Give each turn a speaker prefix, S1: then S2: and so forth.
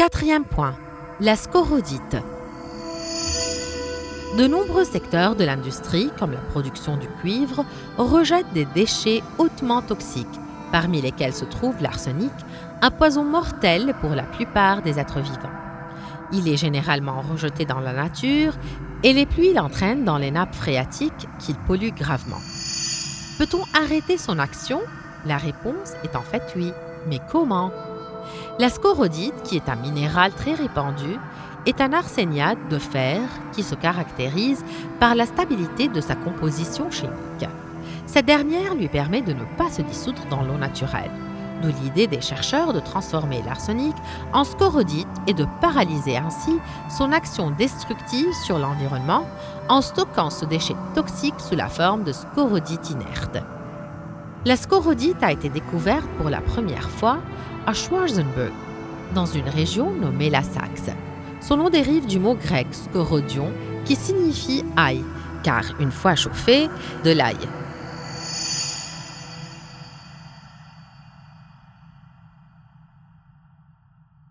S1: Quatrième point, la scorodite. De nombreux secteurs de l'industrie, comme la production du cuivre, rejettent des déchets hautement toxiques, parmi lesquels se trouve l'arsenic, un poison mortel pour la plupart des êtres vivants. Il est généralement rejeté dans la nature et les pluies l'entraînent dans les nappes phréatiques qu'il pollue gravement. Peut-on arrêter son action? La réponse est en fait oui. Mais comment? La scorodite, qui est un minéral très répandu, est un arséniate de fer qui se caractérise par la stabilité de sa composition chimique. Cette dernière lui permet de ne pas se dissoudre dans l'eau naturelle. D'où l'idée des chercheurs de transformer l'arsenic en scorodite et de paralyser ainsi son action destructive sur l'environnement en stockant ce déchet toxique sous la forme de scorodite inerte. La scorodite a été découverte pour la première fois à Schwarzenberg, dans une région nommée la Saxe. Son nom dérive du mot grec scorodion qui signifie ail, car une fois chauffé, de l'ail,